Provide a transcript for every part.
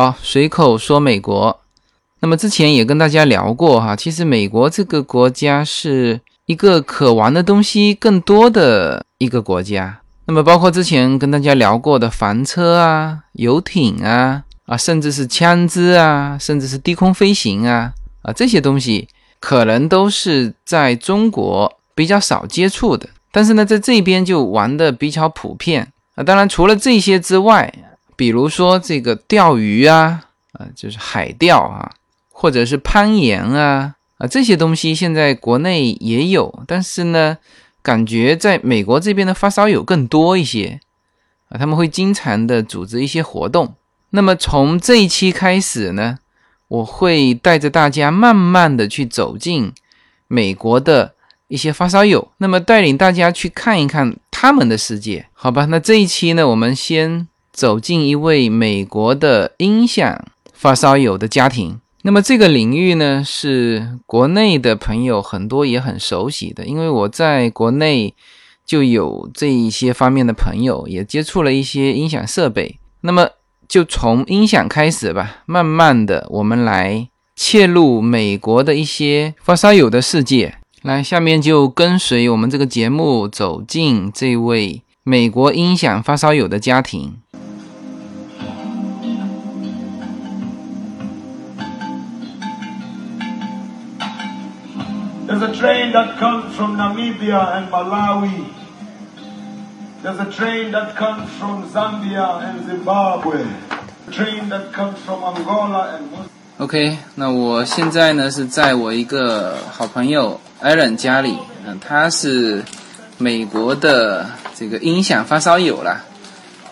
好，随口说美国。那么之前也跟大家聊过哈，其实美国这个国家是一个可玩的东西更多的一个国家。那么包括之前跟大家聊过的房车啊、游艇啊、啊，甚至是枪支啊，甚至是低空飞行啊，啊这些东西可能都是在中国比较少接触的，但是呢，在这边就玩的比较普遍啊。当然，除了这些之外，比如说这个钓鱼啊，啊，就是海钓啊，或者是攀岩啊，啊，这些东西现在国内也有，但是呢，感觉在美国这边的发烧友更多一些啊，他们会经常的组织一些活动。那么从这一期开始呢，我会带着大家慢慢的去走进美国的一些发烧友，那么带领大家去看一看他们的世界，好吧？那这一期呢，我们先。走进一位美国的音响发烧友的家庭，那么这个领域呢，是国内的朋友很多也很熟悉的，因为我在国内就有这一些方面的朋友，也接触了一些音响设备。那么就从音响开始吧，慢慢的我们来切入美国的一些发烧友的世界。来，下面就跟随我们这个节目走进这位美国音响发烧友的家庭。Train that comes from Namibia and Malawi. There's a train that comes from Zambia and Zimbabwe. A train that comes from Angola and. OK，那我现在呢是在我一个好朋友 Aaron 家里，嗯，他是美国的这个音响发烧友啦。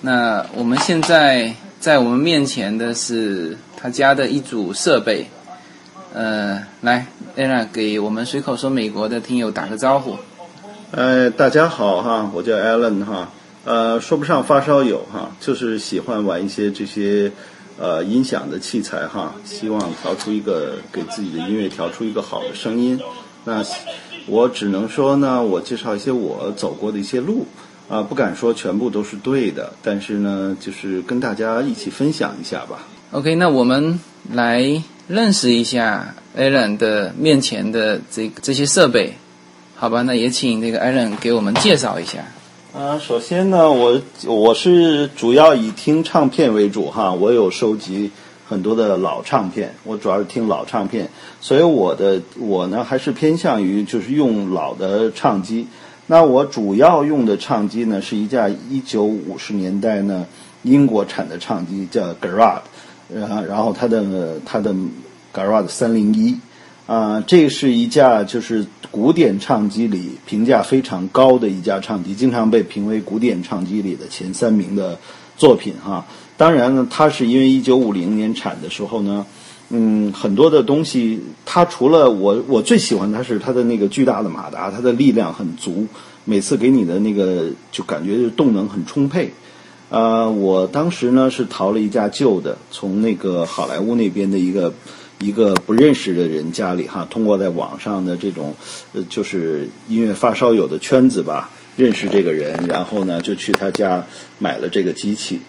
那我们现在在我们面前的是他家的一组设备。呃，来，Alan 给我们随口说美国的听友打个招呼。呃，大家好哈，我叫 Alan 哈，呃，说不上发烧友哈，就是喜欢玩一些这些呃音响的器材哈，希望调出一个给自己的音乐调出一个好的声音。那我只能说呢，我介绍一些我走过的一些路啊，不敢说全部都是对的，但是呢，就是跟大家一起分享一下吧。OK，那我们来。认识一下 Alan 的面前的这这些设备，好吧？那也请那个 Alan 给我们介绍一下。啊，首先呢，我我是主要以听唱片为主哈，我有收集很多的老唱片，我主要是听老唱片，所以我的我呢还是偏向于就是用老的唱机。那我主要用的唱机呢是一架一九五十年代呢英国产的唱机，叫 Garrard。然然后它的它的 Garrard 三零一啊，这是一架就是古典唱机里评价非常高的一架唱机，经常被评为古典唱机里的前三名的作品哈。当然呢，它是因为一九五零年产的时候呢，嗯，很多的东西它除了我我最喜欢它是它的那个巨大的马达，它的力量很足，每次给你的那个就感觉就动能很充沛。呃，我当时呢是淘了一架旧的，从那个好莱坞那边的一个一个不认识的人家里哈，通过在网上的这种呃就是音乐发烧友的圈子吧，认识这个人，然后呢就去他家买了这个机器，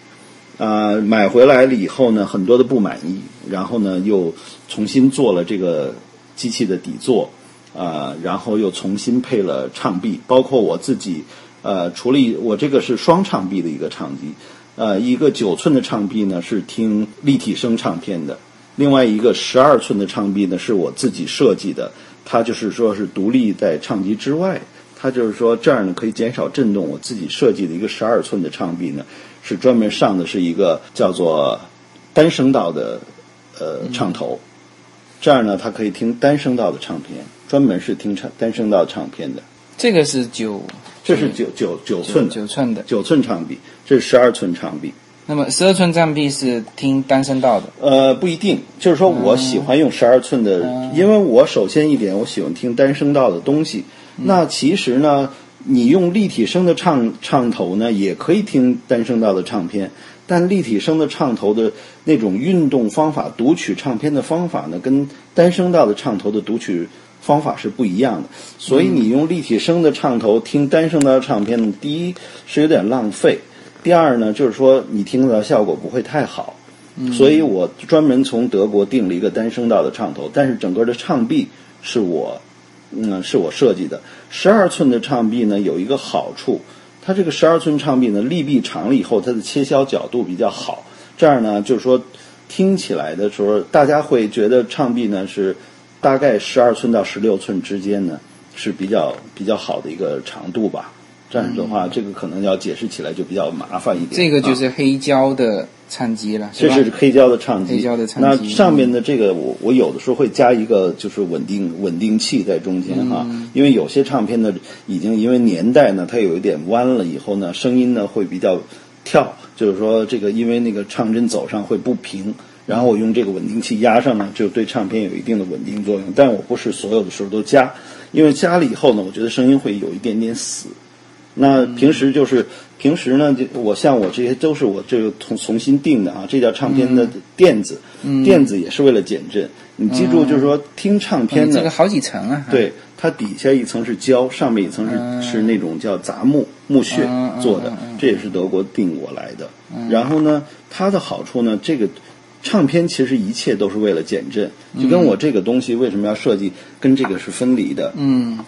啊，买回来了以后呢，很多的不满意，然后呢又重新做了这个机器的底座，啊，然后又重新配了唱臂，包括我自己。呃，除了我这个是双唱臂的一个唱机，呃，一个九寸的唱臂呢是听立体声唱片的，另外一个十二寸的唱臂呢是我自己设计的，它就是说是独立在唱机之外，它就是说这样呢可以减少震动。我自己设计的一个十二寸的唱臂呢，是专门上的是一个叫做单声道的呃唱头，这样呢它可以听单声道的唱片，专门是听唱单声道唱片的。这个是九。这是九九九寸九寸的九寸长臂，这是十二寸长臂。那么十二寸长臂是听单声道的？呃，不一定，就是说我喜欢用十二寸的，因为我首先一点，我喜欢听单声道的东西。那其实呢，你用立体声的唱唱头呢，也可以听单声道的唱片，但立体声的唱头的那种运动方法、读取唱片的方法呢，跟单声道的唱头的读取。方法是不一样的，所以你用立体声的唱头听单声道唱片，第一是有点浪费，第二呢就是说你听的效果不会太好。所以我专门从德国订了一个单声道的唱头，但是整个的唱臂是我，嗯，是我设计的。十二寸的唱臂呢有一个好处，它这个十二寸唱臂呢立臂长了以后，它的切削角度比较好，这样呢就是说听起来的时候，大家会觉得唱臂呢是大概十二寸到十六寸之间呢是比较比较好的一个长度吧。这样的话，这个可能要解释起来就比较麻烦一点。这个就啊是黑胶的唱机了，吧这是黑胶的唱机，黑胶的唱机那上面的这个我我有的时候会加一个就是稳定稳定器在中间哈，嗯因为有些唱片呢已经因为年代呢它有一点弯了以后呢声音呢会比较跳，就是说这个因为那个唱针走上会不平。然后我用这个稳定器压上呢，就对唱片有一定的稳定作用。但我不是所有的时候都加，因为加了以后呢，我觉得声音会有一点点死。那平时就是平时呢，就我像我这些都是我这个重重新定的啊，这叫唱片的垫子，垫子也是为了减震。你记住，就是说听唱片呢，嗯这个好几层啊，对，它底下一层是胶，上面一层是、是那种叫杂木木屑嗯嗯做的，这也是德国定过来的。然后呢，它的好处呢，这个唱片其实一切都是为了减震，就跟我这个东西为什么要设计跟这个是分离的。嗯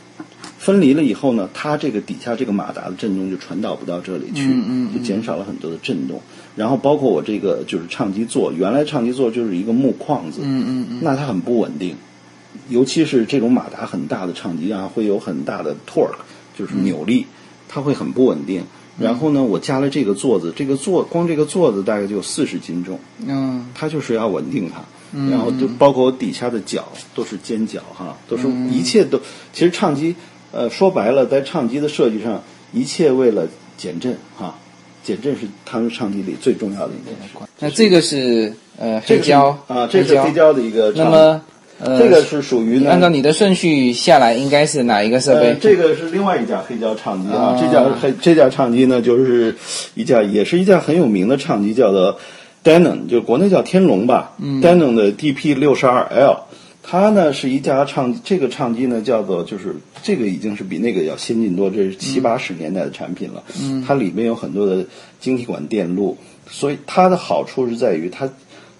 分离了以后呢，它这个底下这个马达的震动就传导不到这里去，嗯嗯嗯就减少了很多的震动。然后包括我这个就是唱机座，原来唱机座就是一个木框子，嗯嗯嗯，那它很不稳定，尤其是这种马达很大的唱机啊，会有很大的 torque，就是扭力，它会很不稳定。然后呢，我加了这个座子，这个座光这个座子大概就有四十斤重，嗯它就是要稳定它。然后就包括我底下的脚都是尖角哈，都是嗯一切都其实唱机，呃，说白了，在唱机的设计上，一切为了减震哈，减震是他们唱机里最重要的一件事。那这个是呃黑胶啊，这是黑胶的一个唱。那么呃，这个是属于呢按照你的顺序下来，应该是哪一个设备？呃，这个是另外一架黑胶唱机啊，啊。这架黑这架唱机呢，就是一架也是一架很有名的唱机，叫做 Denon，就国内叫天龙吧、嗯。D e n o n 的 DP 六十二 L，它呢是一架唱这个唱机呢叫做就是这个已经是比那个要先进多，这是七八十年代的产品了。嗯，它里面有很多的晶体管电路，所以它的好处是在于它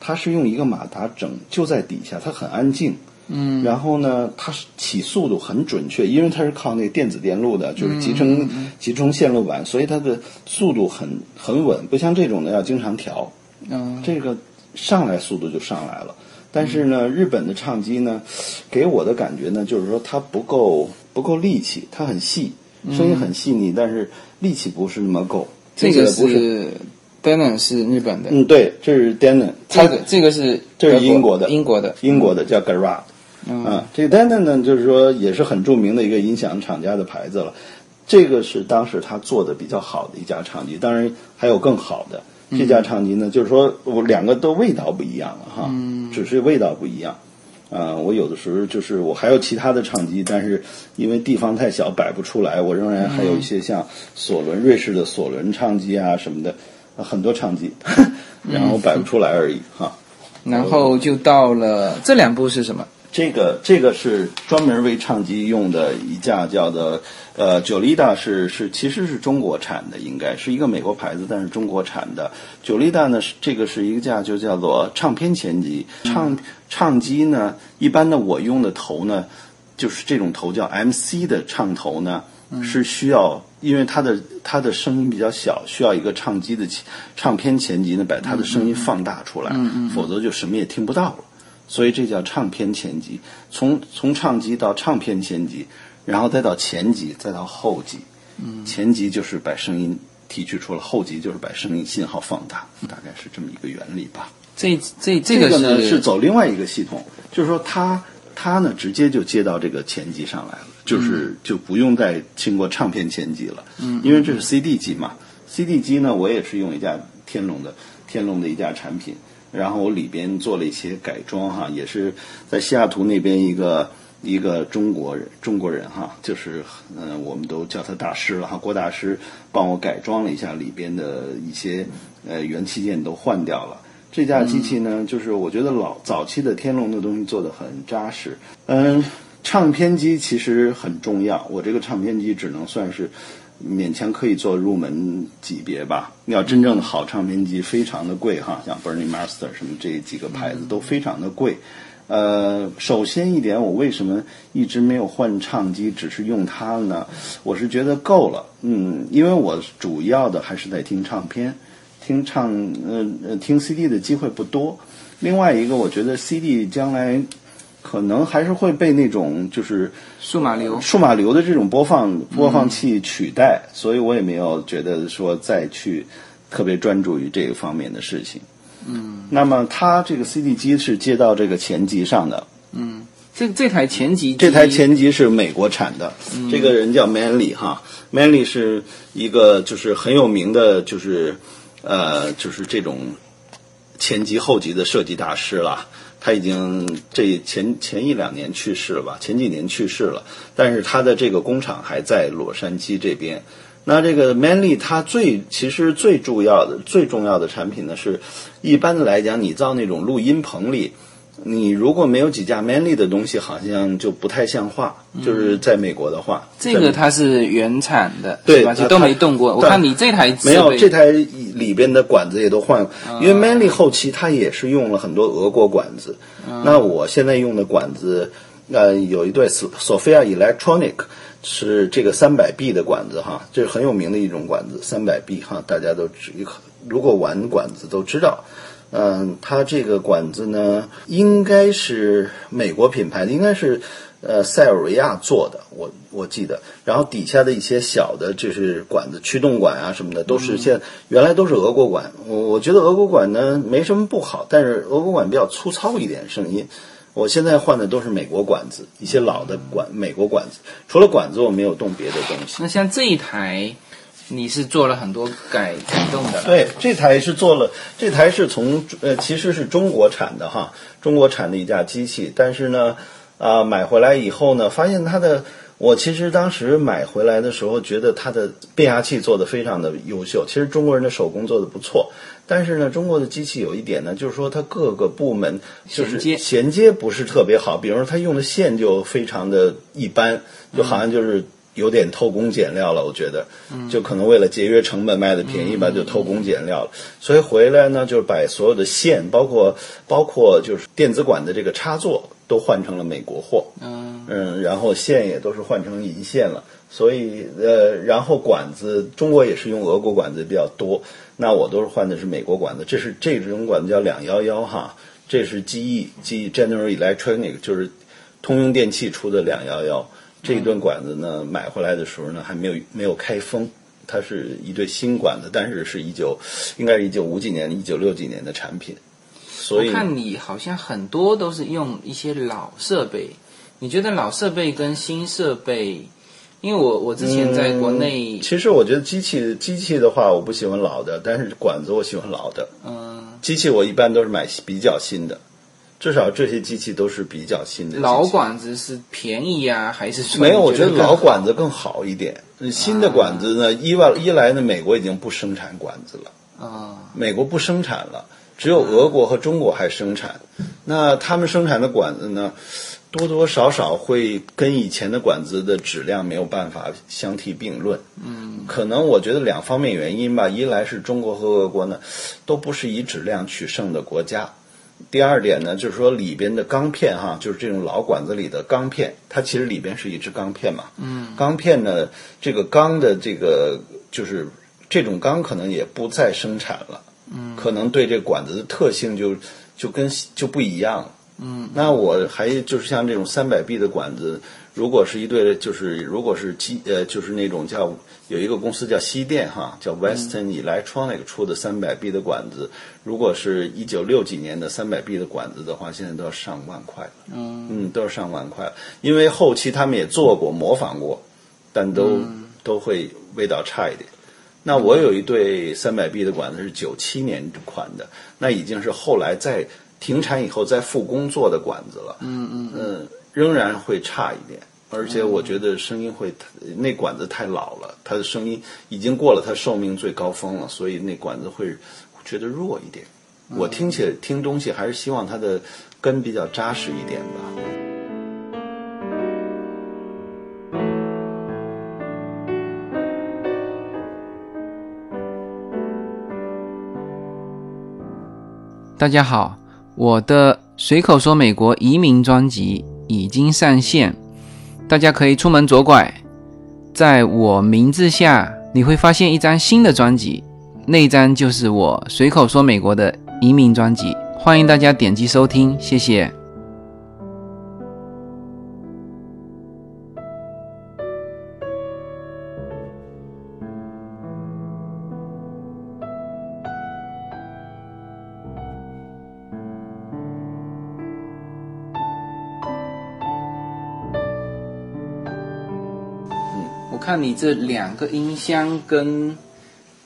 它是用一个马达整就在底下，它很安静。嗯，然后呢，它是起速度很准确，因为它是靠那电子电路的，就是集成、集成线路板，所以它的速度很很稳，不像这种的要经常调。嗯这个上来速度就上来了。但是呢，日本的唱机呢，给我的感觉呢，就是说它不够不够力气，它很细，声音很细腻，但是力气不是那么够。这个不是，是 Denon 是日本的，嗯，对，这是 Denon，它这个这个是这是英国的英国的，英国的叫 Garage，。啊，这个 Denon 呢，就是说也是很著名的一个音响厂家的牌子了。这个是当时他做的比较好的一家唱机，当然还有更好的。这家唱机呢，就是说我两个都味道不一样了哈，只是味道不一样。啊、我有的时候就是我还有其他的唱机，但是因为地方太小摆不出来，我仍然还有一些像索伦、瑞士的索伦唱机啊什么的，呃很多唱机，然后摆不出来而已哈。然后就到了这两部是什么？这个这个是专门为唱机用的一架叫做呃九利达是是其实是中国产的，应该是一个美国牌子，但是中国产的九利达呢是这个是一个架就叫做唱片前机，唱唱机呢一般的我用的头呢就是这种头叫 MC 的唱头呢。是需要，因为它的它的声音比较小，需要一个唱机的前唱片前级呢，把它的声音放大出来，否则就什么也听不到了。所以这叫唱片前级，从从唱机到唱片前级，然后再到前级，再到后级。前级就是把声音提取出来，后级就是把声音信号放大，大概是这么一个原理吧。这这这个呢是是走另外一个系统，就是说它它呢直接就接到这个前级上来了，就是就不用再经过唱片前级了，嗯，因为这是 CD 机嘛，CD 机呢我也是用一架天龙的天龙的一架产品，然后我里边做了一些改装哈，也是在西雅图那边一个。一个中国人，中国人哈，就是嗯、呃，我们都叫他大师了哈。郭大师帮我改装了一下里边的一些呃元器件都换掉了。这架机器呢，就是我觉得老早期的天龙的东西做的很扎实。嗯，唱片机其实很重要，我这个唱片机只能算是勉强可以做入门级别吧。要真正的好唱片机非常的贵哈，像 Bernie Master 什么这几个牌子都非常的贵。呃，首先一点，我为什么一直没有换唱机，只是用它呢？我是觉得够了，嗯，因为我主要的还是在听唱片，听唱，呃呃，听 CD 的机会不多。另外一个，我觉得 CD 将来可能还是会被那种就是数码流，数码流的这种播放播放器取代，所以我也没有觉得说再去特别专注于这个方面的事情。嗯，那么它这个 CD 机是接到这个前级上的，嗯，这这台前级，这台前级是美国产的，这个人叫 Manley 哈，Manley 是一个就是很有名的，就是呃就是这种前级后级的设计大师了。他已经这前前一两年去世了吧，前几年去世了，但是他的这个工厂还在洛杉矶这边。那这个 Manly 它最其实最重要的最重要的产品呢，是一般的来讲，你造那种录音棚里，你如果没有几架 Manly 的东西，好像就不太像话。就是在美国的话，这个它是原产的，对吧？就都没动过。我看你这台没有这台里边的管子也都换，因为 Manly 后期它也是用了很多俄国管子。那我现在用的管子，呃，有一对 Sophia Electronic。是这个三百 B 的管子哈，这是很有名的一种管子，三百 B 哈，大家都知，如果玩管子都知道。嗯，它这个管子呢，应该是美国品牌的，应该是呃塞尔维亚做的，我我记得。然后底下的一些小的，就是管子驱动管啊什么的，都是现原来都是俄国管。我我觉得俄国管呢没什么不好，但是俄国管比较粗糙一点，声音。我现在换的都是美国管子，一些老的管美国管子。除了管子，我没有动别的东西。那像这一台，你是做了很多改改动的？对，这台是做了，这台是从呃，其实是中国产的哈，中国产的一架机器。但是呢，啊，买回来以后呢，发现它的，我其实当时买回来的时候，觉得它的变压器做的非常的优秀。其实中国人的手工做的不错。但是呢，中国的机器有一点呢，就是说它各个部门就是衔接不是特别好，比如说它用的线就非常的一般，就好像就是有点偷工减料了。我觉得，就可能为了节约成本卖的便宜吧，就偷工减料了。所以回来呢，就是把所有的线，包括包括就是电子管的这个插座，都换成了美国货。嗯嗯，然后线也都是换成银线了。所以呃，然后管子中国也是用俄国管子比较多。那我都是换的是美国管子，这是这种管子叫两幺幺哈，这是 GE GE General Electronic，就是通用电气出的两幺幺。这一段管子呢，买回来的时候呢，还没有没有开封，它是一对新管子，但是是一九应该是一九五几年、一九六几年的产品。所以我看你好像很多都是用一些老设备，你觉得老设备跟新设备？因为我我之前在国内，其实我觉得机器机器的话，我不喜欢老的，但是管子我喜欢老的。嗯，机器我一般都是买比较新的，至少这些机器都是比较新的。老管子是便宜呀，还是没有？我觉得老管子更好一点。新的管子呢，一外一来呢，美国已经不生产管子了啊，美国不生产了，只有俄国和中国还生产。那他们生产的管子呢？多多少少会跟以前的管子的质量没有办法相提并论。嗯，可能我觉得两方面原因吧。一来是中国和俄国呢，都不是以质量取胜的国家。第二点呢，就是说里边的钢片哈，就是这种老管子里的钢片，它其实里边是一支钢片嘛。嗯，钢片呢，这个钢的这个就是这种钢可能也不再生产了。嗯，可能对这管子的特性就就跟就不一样了。嗯，那我还就是像这种三百 B 的管子，如果是一对，就是如果是机呃，就是那种叫有一个公司叫西电哈，叫 Western Electronic 出的三百 B 的管子，如果是一九六几年的三百 B 的管子的话，现在都要上万块。嗯嗯，都要上万块了，因为后期他们也做过模仿过，但都、都会味道差一点。那我有一对三百 B 的管子是九七年款的，那已经是后来在。停产以后再复工做的管子了，嗯嗯嗯，仍然会差一点，而且我觉得声音会，那管子太老了，它的声音已经过了它寿命最高峰了，所以那管子会觉得弱一点，我听起，听东西还是希望它的根比较扎实一点吧。大家好，我的随口说美国移民专辑。已经上线，大家可以出门左拐，在我名字下你会发现一张新的专辑，那张就是我随口说美国的移民专辑，欢迎大家点击收听，谢谢。看你这两个音箱跟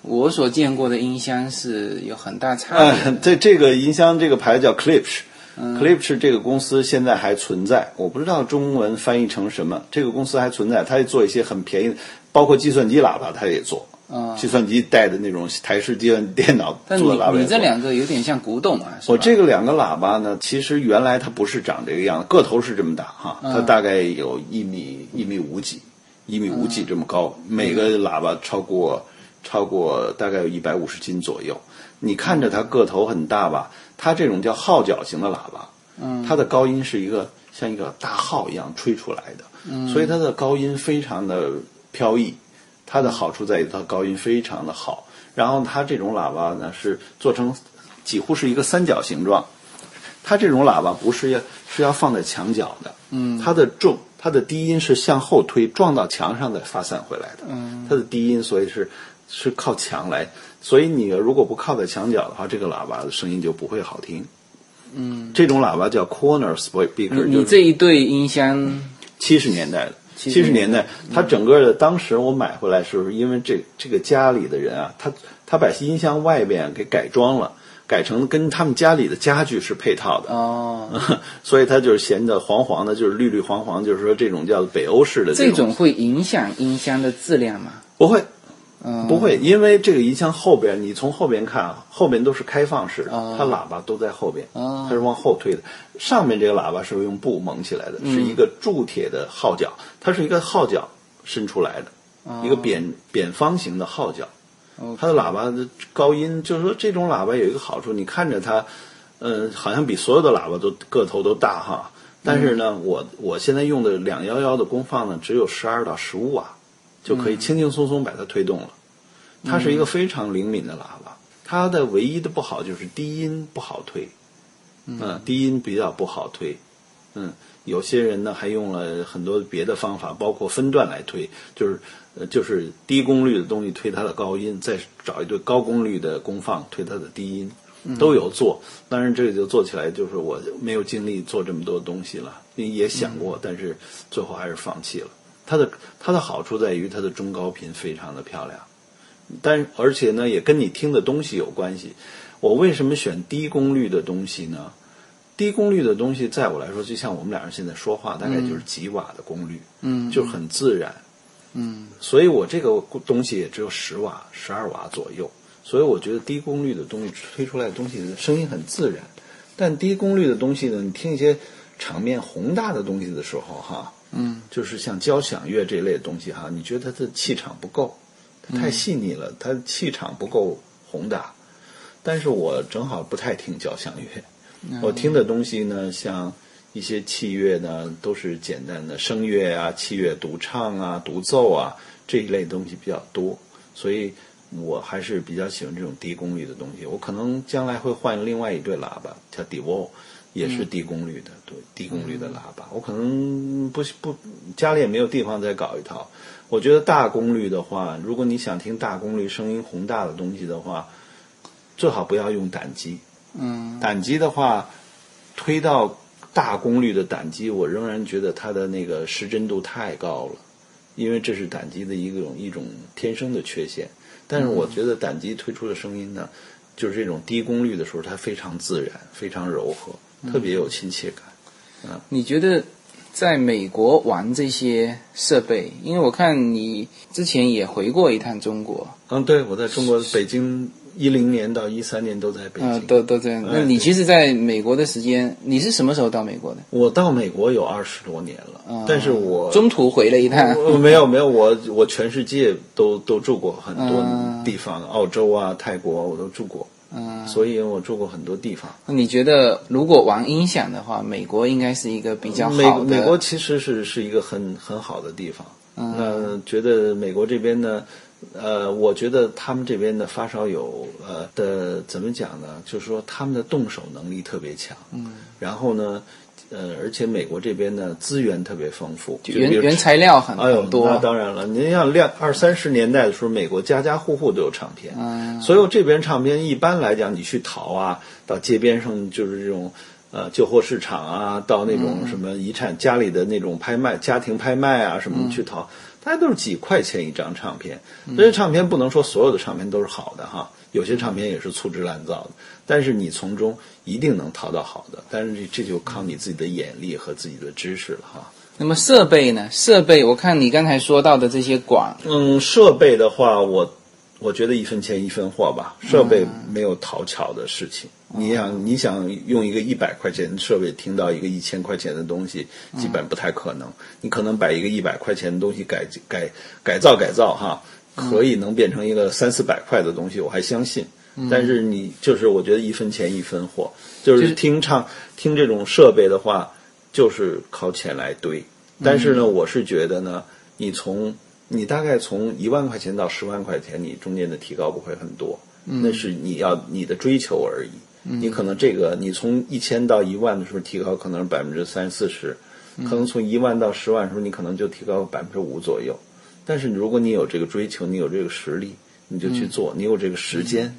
我所见过的音箱是有很大差别。呃，这这个音箱这个牌子叫。Klipsch 这个公司现在还存在，我不知道中文翻译成什么。这个公司还存在，它也做一些很便宜的，包括计算机喇叭，它也做。啊计算机带的那种台式计算电脑你做的喇叭。你这两个有点像古董啊，我这个两个喇叭呢，其实原来它不是长这个样子，个头是这么大哈，它大概有一米一米五几，一米五几这么高，每个喇叭超过超过大概有一百五十斤左右。你看着它个头很大吧，它这种叫号角型的喇叭，嗯。它的高音是一个像一个大号一样吹出来的，嗯。所以它的高音非常的飘逸。它的好处在于它高音非常的好，然后它这种喇叭呢是做成几乎是一个三角形状，它这种喇叭不是要是要放在墙角的，嗯，它的重它的低音是向后推，撞到墙上再发散回来的，嗯，它的低音所以是是靠墙来，所以你如果不靠在墙角的话，这个喇叭的声音就不会好听。嗯，这种喇叭叫 corner speaker，你你这一对音箱，七十年代的。70七十年代，它整个的当时我买回来时候，因为这这个家里的人啊，他他把音箱外边给改装了，改成跟他们家里的家具是配套的，哦，所以它就是显得黄黄的，就是绿绿黄黄，就是说这种叫北欧式的这种。种会影响音箱的质量吗？不会嗯，不会，因为这个音箱后边你从后边看啊，后边都是开放式的，哦。它喇叭都在后边，哦。它是往后推的。上面这个喇叭是用布蒙起来的，是一个铸铁的号角，它是一个号角伸出来的，一个扁扁方形的号角。它的喇叭的高音，就是说这种喇叭有一个好处，你看着它，呃，好像比所有的喇叭都个头都大哈。但是呢，我我现在用的两幺幺的功放呢，只有十二到十五瓦，就可以轻轻松松把它推动了。它是一个非常灵敏的喇叭，它的唯一的不好就是低音不好推，嗯，低音比较不好推，嗯，有些人呢还用了很多别的方法，包括分段来推，就是呃就是低功率的东西推它的高音，再找一对高功率的功放推它的低音，都有做。当然这个就做起来就是我没有精力做这么多东西了，也想过，但是最后还是放弃了。它的它的好处在于它的中高频非常的漂亮。但而且呢，也跟你听的东西有关系。我为什么选低功率的东西呢？低功率的东西，在我来说，就像我们俩人现在说话，大概就是几瓦的功率，嗯就是很自然。嗯所以我这个东西也只有十瓦、十二瓦左右。所以我觉得低功率的东西吹出来的东西声音很自然。但低功率的东西呢，你听一些场面宏大的东西的时候，哈，嗯就是像交响乐这类的东西哈，你觉得它的气场不够，它太细腻了，它气场不够宏大。但是我正好不太听交响乐，我听的东西呢，像一些器乐呢，都是简单的声乐啊、器乐独唱啊、独奏啊这一类东西比较多，所以我还是比较喜欢这种低功率的东西。我可能将来会换另外一对喇叭，叫 d i v o 也是低功率的，对，低功率的喇叭。我可能不不家里也没有地方再搞一套。我觉得大功率的话，如果你想听大功率、声音宏大的东西的话，最好不要用胆机。嗯胆机的话，推到大功率的胆机，我仍然觉得它的那个失真度太高了，因为这是胆机的一种一种天生的缺陷。但是我觉得胆机推出的声音呢，就是这种低功率的时候，它非常自然，非常柔和，特别有亲切感。嗯你觉得在美国玩这些设备，因为我看你之前也回过一趟中国，嗯，对，我在中国北京一零年到一三年都在北京。啊、都都这样。那你其实在美国的时间，你是什么时候到美国的？我到美国有二十多年了，啊但是我中途回了一趟。没有没有，我我全世界都都住过很多嗯地方，澳洲啊、泰国我都住过。嗯，所以我住过很多地方。那你觉得如果玩音响的话，美国应该是一个比较美好的？美国其实是是一个很很好的地方。嗯那觉得美国这边呢，呃，我觉得他们这边的发烧友呃的怎么讲呢？就是说他们的动手能力特别强。嗯，然后呢，呃，而且美国这边呢资源特别丰富，原原材料很哎呦，很多，那当然了，您像两二三十年代的时候，美国家家户户都有唱片，嗯所有这边唱片一般来讲，你去淘啊，到街边上就是这种呃旧货市场啊，到那种什么遗产家里的那种拍卖、家庭拍卖啊什么去淘，大家都是几块钱一张唱片。这些唱片不能说所有的唱片都是好的哈，有些唱片也是粗制滥造的，但是你从中一定能淘到好的，但是这这就靠你自己的眼力和自己的知识了哈。那么设备呢？设备，我看你刚才说到的这些管，嗯，设备的话，我我觉得一分钱一分货吧。设备没有讨巧的事情。你想，你想用一个一百块钱的设备听到一个一千块钱的东西，基本不太可能。你可能把一个一百块钱的东西改改改造改造哈，可以能变成一个三四百块的东西，我还相信。但是你就是我觉得一分钱一分货，就就是是听唱听这种设备的话，就是靠钱来堆。但是呢，我是觉得呢，你从你大概从一万块钱到十万块钱，你中间的提高不会很多，那是你要你的追求而已。你可能这个你从一千到一万的时候提高可能是百分之三四十，可能从一万到十万的时候你可能就提高百分之五左右。但是如果你有这个追求，你有这个实力，你就去做，你有这个时间，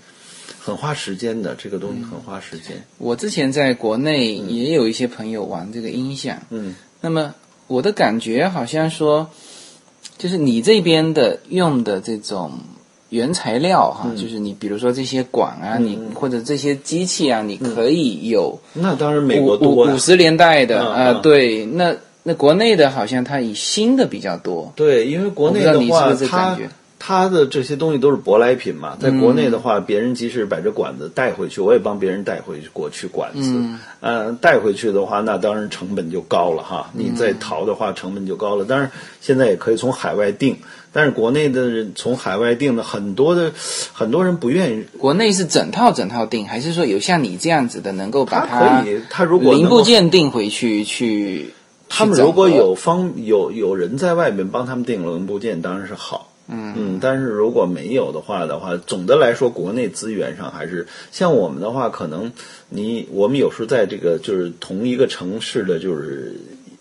很花时间的这个东西很花时间。我之前在国内也有一些朋友玩这个音响，嗯那么我的感觉好像说，就是你这边的用的这种原材料哈，就是你比如说这些管啊，你或者这些机器啊，你可以有那当然美国多呀。五十年代的嗯啊、嗯。对，那那国内的好像它以新的比较多，对，因为国内的你是不是感觉它的这些东西都是舶来品嘛，在国内的话，别人即使把这管子带回去，我也帮别人带回去过去管子。嗯，呃，带回去的话，那当然成本就高了哈。你再淘的话，成本就高了。当然，现在也可以从海外订，但是国内的人从海外订的很多的很多人不愿意。国内是整套整套订，还是说有像你这样子的能够把它可以，它如果零部件订回去去？他们如果有方有有人在外面帮他们订零部件，当然是好。嗯但是如果没有的话的话，总的来说，国内资源上还是像我们的话，可能你我们有时候在这个就是同一个城市的就是。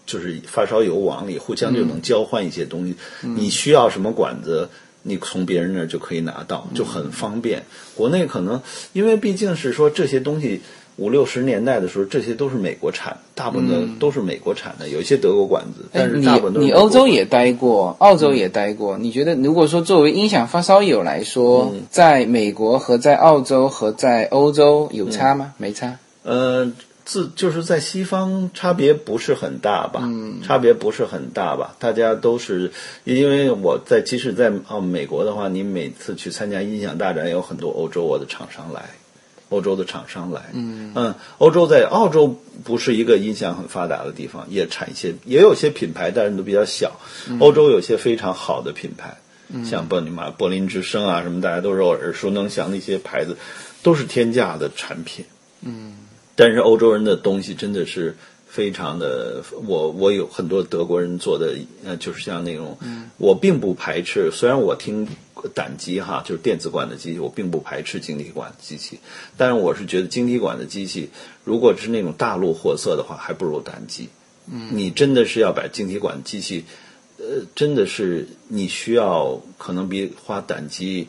就是发烧友网里互相就能交换一些东西，你需要什么管子，你从别人那儿就可以拿到，就很方便。国内可能因为毕竟是说这些东西五六十年代的时候，这些都是美国产，大部分的都是美国产的，有一些德国管子，但是大部分都是你美国管欧洲也待过，澳洲也待过。你觉得如果说作为音响发烧友来说，嗯在美国和在澳洲和在欧洲有差吗？没差。呃，自就是在西方差别不是很大吧？嗯，差别不是很大吧？大家都是因为我在即使在哦美国的话，你每次去参加音响大展，有很多欧洲的厂商来。欧洲的厂商来，嗯。欧洲在澳洲不是一个音响很发达的地方，也产一些，也有些品牌，但是都比较小。欧洲有些非常好的品牌，像柏林嘛、柏林之声啊什么，大家都是耳熟能详的一些牌子，都是天价的产品。嗯。但是欧洲人的东西真的是非常的，我我有很多德国人做的，呃，就是像那种，我并不排斥，虽然我听胆机哈，就是电子管的机器，我并不排斥晶体管的机器，但是我是觉得晶体管的机器，如果是那种大陆货色的话，还不如胆机。嗯，你真的是要把晶体管机器，呃，真的是你需要可能比花胆机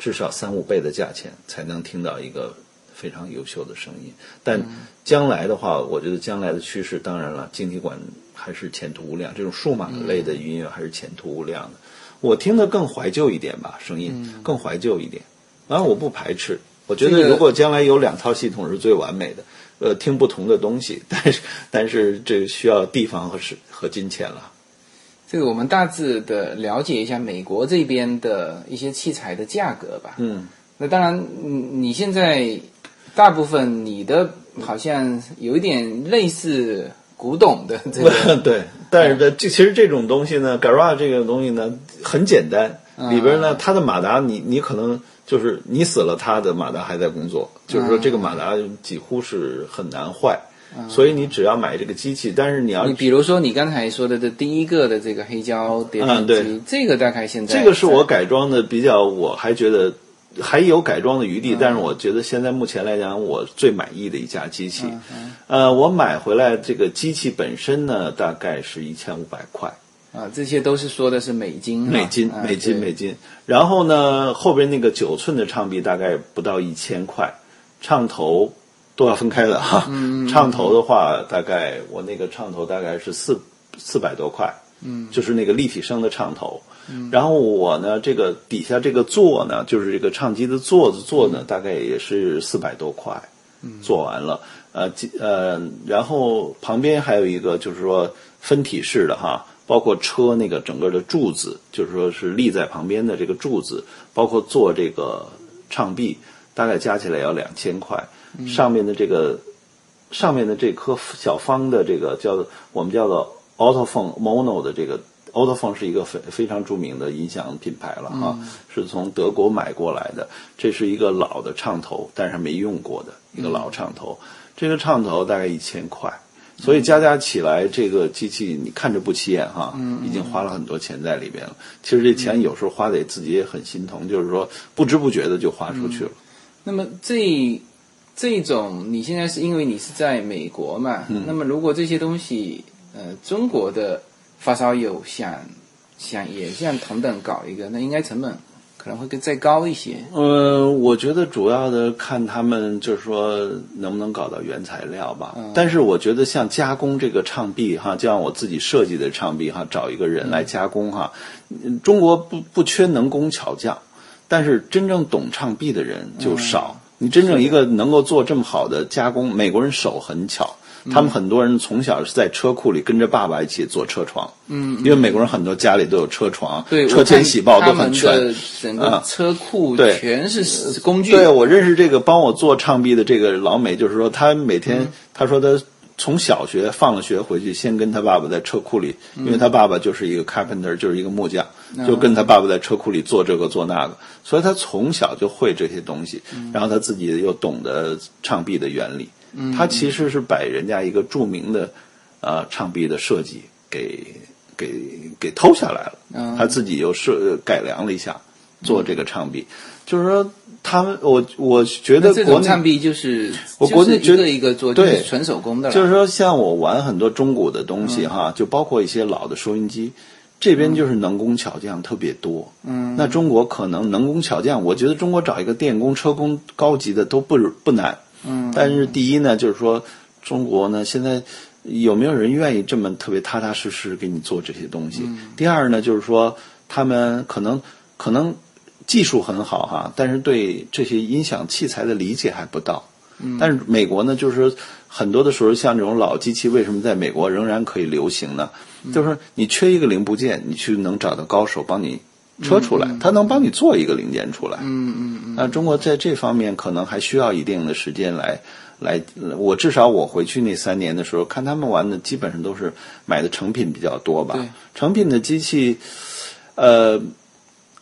至少三五倍的价钱才能听到一个非常优秀的声音。但将来的话，我觉得将来的趋势，当然了，晶体管还是前途无量，这种数码类的音乐还是前途无量的。我听的更怀旧一点吧，声音更怀旧一点。然后，我不排斥。我觉得如果将来有两套系统是最完美的，呃，听不同的东西，但是但是这需要地方和时和金钱了。这个我们大致的了解一下美国这边的一些器材的价格吧。嗯，那当然，你你现在大部分你的好像有一点类似古董的这个，对，但是呢，这其实这种东西呢，Garage 这个东西呢很简单，里边呢它的马达你你可能就是你死了，它的马达还在工作，就是说这个马达几乎是很难坏。所以你只要买这个机器，但是你要你比如说你刚才说的这第一个的这个黑胶碟片机，嗯对这个大概现在这个是我改装的比较，我还觉得还有改装的余地，但是我觉得现在目前来讲，我最满意的一架机器。呃，我买回来这个机器本身呢，大概是一千五百块。啊，这些都是说的是美金啊，美金，啊美金，美金。然后呢，后边那个九寸的唱臂大概不到一千块，唱头都要分开的哈。唱头的话，大概我那个唱头大概是四四百多块，嗯，就是那个立体声的唱头。然后我呢，这个底下这个座呢，就是这个唱机的座子座呢，大概也是四百多块，做完了。呃，机呃，然后旁边还有一个就是说分体式的哈，包括车那个整个的柱子，就是说是立在旁边的这个柱子，包括做这个唱臂，大概加起来要两千块。上面的这个上面的这颗小方的这个叫我们叫做 Autophone Mono 的这个 Autophone 是一个非非常著名的音响品牌了哈，是从德国买过来的。这是一个老的唱头，但是没用过的一个老唱头。这个唱头大概一千块，所以加加起来，这个机器你看着不起眼哈，已经花了很多钱在里边了。其实这钱有时候花的自己也很心疼，就是说不知不觉的就花出去了。那么这这种你现在是因为你是在美国嘛？嗯那么如果这些东西，呃，中国的发烧友想想也像同等搞一个，那应该成本可能会更再高一些。呃，我觉得主要的看他们就是说能不能搞到原材料吧。但是我觉得像加工这个唱臂哈，就像我自己设计的唱臂哈，找一个人来加工哈，嗯中国不不缺能工巧匠，但是真正懂唱臂的人就少。你真正一个能够做这么好的加工，美国人手很巧。他们很多人从小是在车库里跟着爸爸一起做车床，嗯，因为美国人很多家里都有车床，对，车前喜报都很全的。整个车库对。全是工具。对，我认识这个帮我做唱臂的这个老美，就是说他每天，他说他从小学放了学回去，先跟他爸爸在车库里，因为他爸爸就是一个 carpenter，就是一个木匠，就跟他爸爸在车库里做这个做那个，所以他从小就会这些东西，然后他自己又懂得唱臂的原理，他其实是把人家一个著名的呃唱臂的设计给给给偷下来了，他自己又设改良了一下，做这个唱臂，就是说他们我我觉得这国内种唱臂就是我国内觉得一个做，对纯手工的。就是说，像我玩很多中古的东西哈，就包括一些老的收音机，这边就是能工巧匠特别多。嗯，那中国可能能工巧匠，我觉得中国找一个电工、车工高级的都不不难。嗯，但是第一呢，就是说中国呢现在有没有人愿意这么特别踏踏实实给你做这些东西？第二呢，就是说他们可能可能技术很好哈，但是对这些音响器材的理解还不到。但是美国呢，就是很多的时候，像这种老机器，为什么在美国仍然可以流行呢？就是你缺一个零部件，你去能找到高手帮你车出来，它能帮你做一个零件出来。嗯嗯嗯。那中国在这方面可能还需要一定的时间来来，我至少我回去那三年的时候，看他们玩的基本上都是买的成品比较多吧对。成品的机器，呃。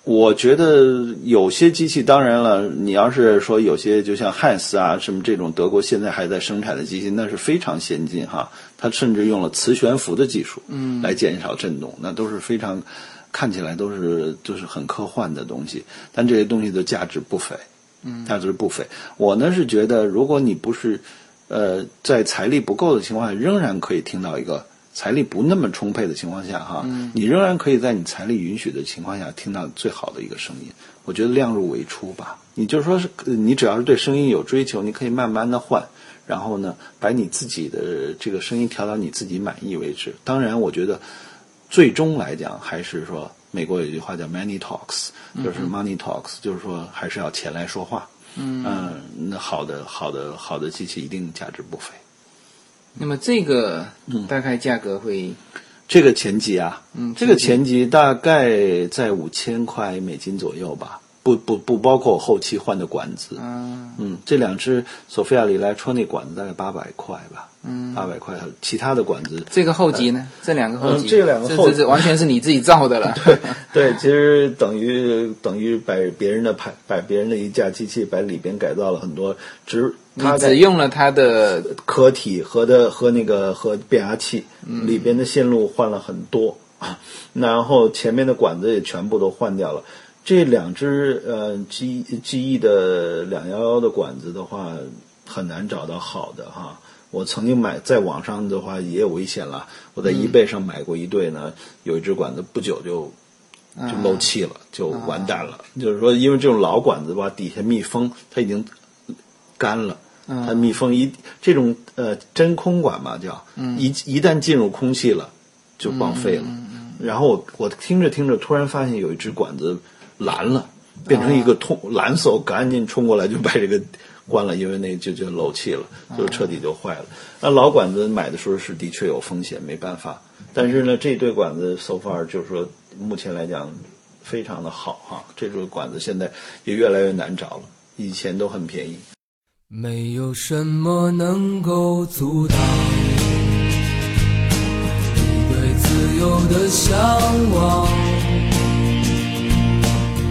我觉得有些机器，当然了，你要是说有些，就像汉斯啊什么这种德国现在还在生产的机器，那是非常先进哈。它甚至用了磁悬浮的技术，嗯，来减少震动，那都是非常看起来都是就是很科幻的东西。但这些东西的价值不菲，嗯，价值不菲。我呢是觉得，如果你不是呃在财力不够的情况下，仍然可以听到一个。财力不那么充沛的情况下，哈，你仍然可以在你财力允许的情况下听到最好的一个声音。我觉得量入为出吧。你就说是，你只要是对声音有追求，你可以慢慢的换，然后呢，把你自己的这个声音调到你自己满意为止。当然，我觉得最终来讲，还是说美国有句话叫 “money talks”，就是 “money talks”，就是说还是要钱来说话。嗯，那好的，好的，好的机器一定价值不菲。那么这个嗯。大概价格会这个前级啊，嗯这个前级大概在五千块美金左右吧，不不不包括我后期换的管子。嗯嗯，这两只索菲亚里来穿那管子大概八百块吧，嗯，八百块，其他的管子这个后级呢？这两个后级，嗯这两个后这这完全是你自己造的了。对对，其实等于等于把别人的排把别人的一架机器把里边改造了很多，只你它只用了它的壳体和的和那个和变压器嗯里边的线路换了很多，然后前面的管子也全部都换掉了。这两只呃 G G E 的两幺幺的管子的话，很难找到好的哈。我曾经买在网上的话也有危险了，我在 eBay 上买过一对呢，有一只管子不久就就漏气了，就完蛋了。就是说，因为这种老管子吧，底下密封它已经干了。它密封一这种呃真空管嘛叫，一一旦进入空气了，就报废了。然后我我听着听着，突然发现有一只管子蓝了，变成一个通蓝色，赶紧冲过来就把这个关了，因为那就就漏气了，就彻底就坏了。那老管子买的时候是的确有风险，没办法。但是呢，这对管子 so far 就是说目前来讲非常的好哈，这种管子现在也越来越难找了，以前都很便宜。没有什么能够阻挡你对自由的向往。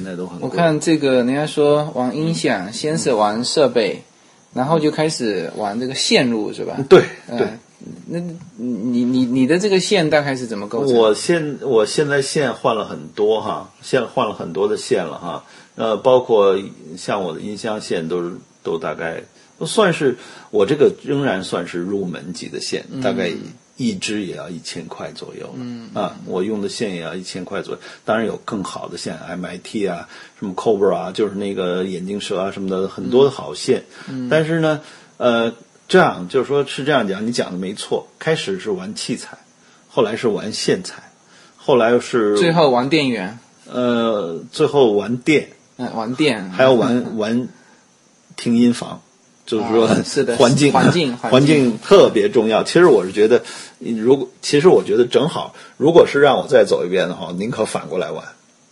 现在都很。我看这个，人家说玩音响，先是玩设备，然后就开始玩这个线路，是吧？对嗯对，那你你你的这个线大概是怎么构成？我现我现在线换了很多哈，线换了很多的线了哈，呃，包括像我的音箱线都是都大概都算是我这个仍然算是入门级的线，大概一支也要一千块左右，嗯啊，我用的线也要一千块左右，当然有更好的线，MIT 啊，什么 Cobra 啊，就是那个眼镜蛇啊什么的，很多的好线，嗯但是呢，呃。这样就是说，是这样讲，你讲的没错。开始是玩器材，后来是玩线材，后来是最后玩电源，呃，最后玩电，嗯，玩电，还要玩玩听音房，就是说、啊是的环境环境环环境境特别重要。其实我是觉得，如果其实我觉得正好，如果是让我再走一遍的话，宁可反过来玩。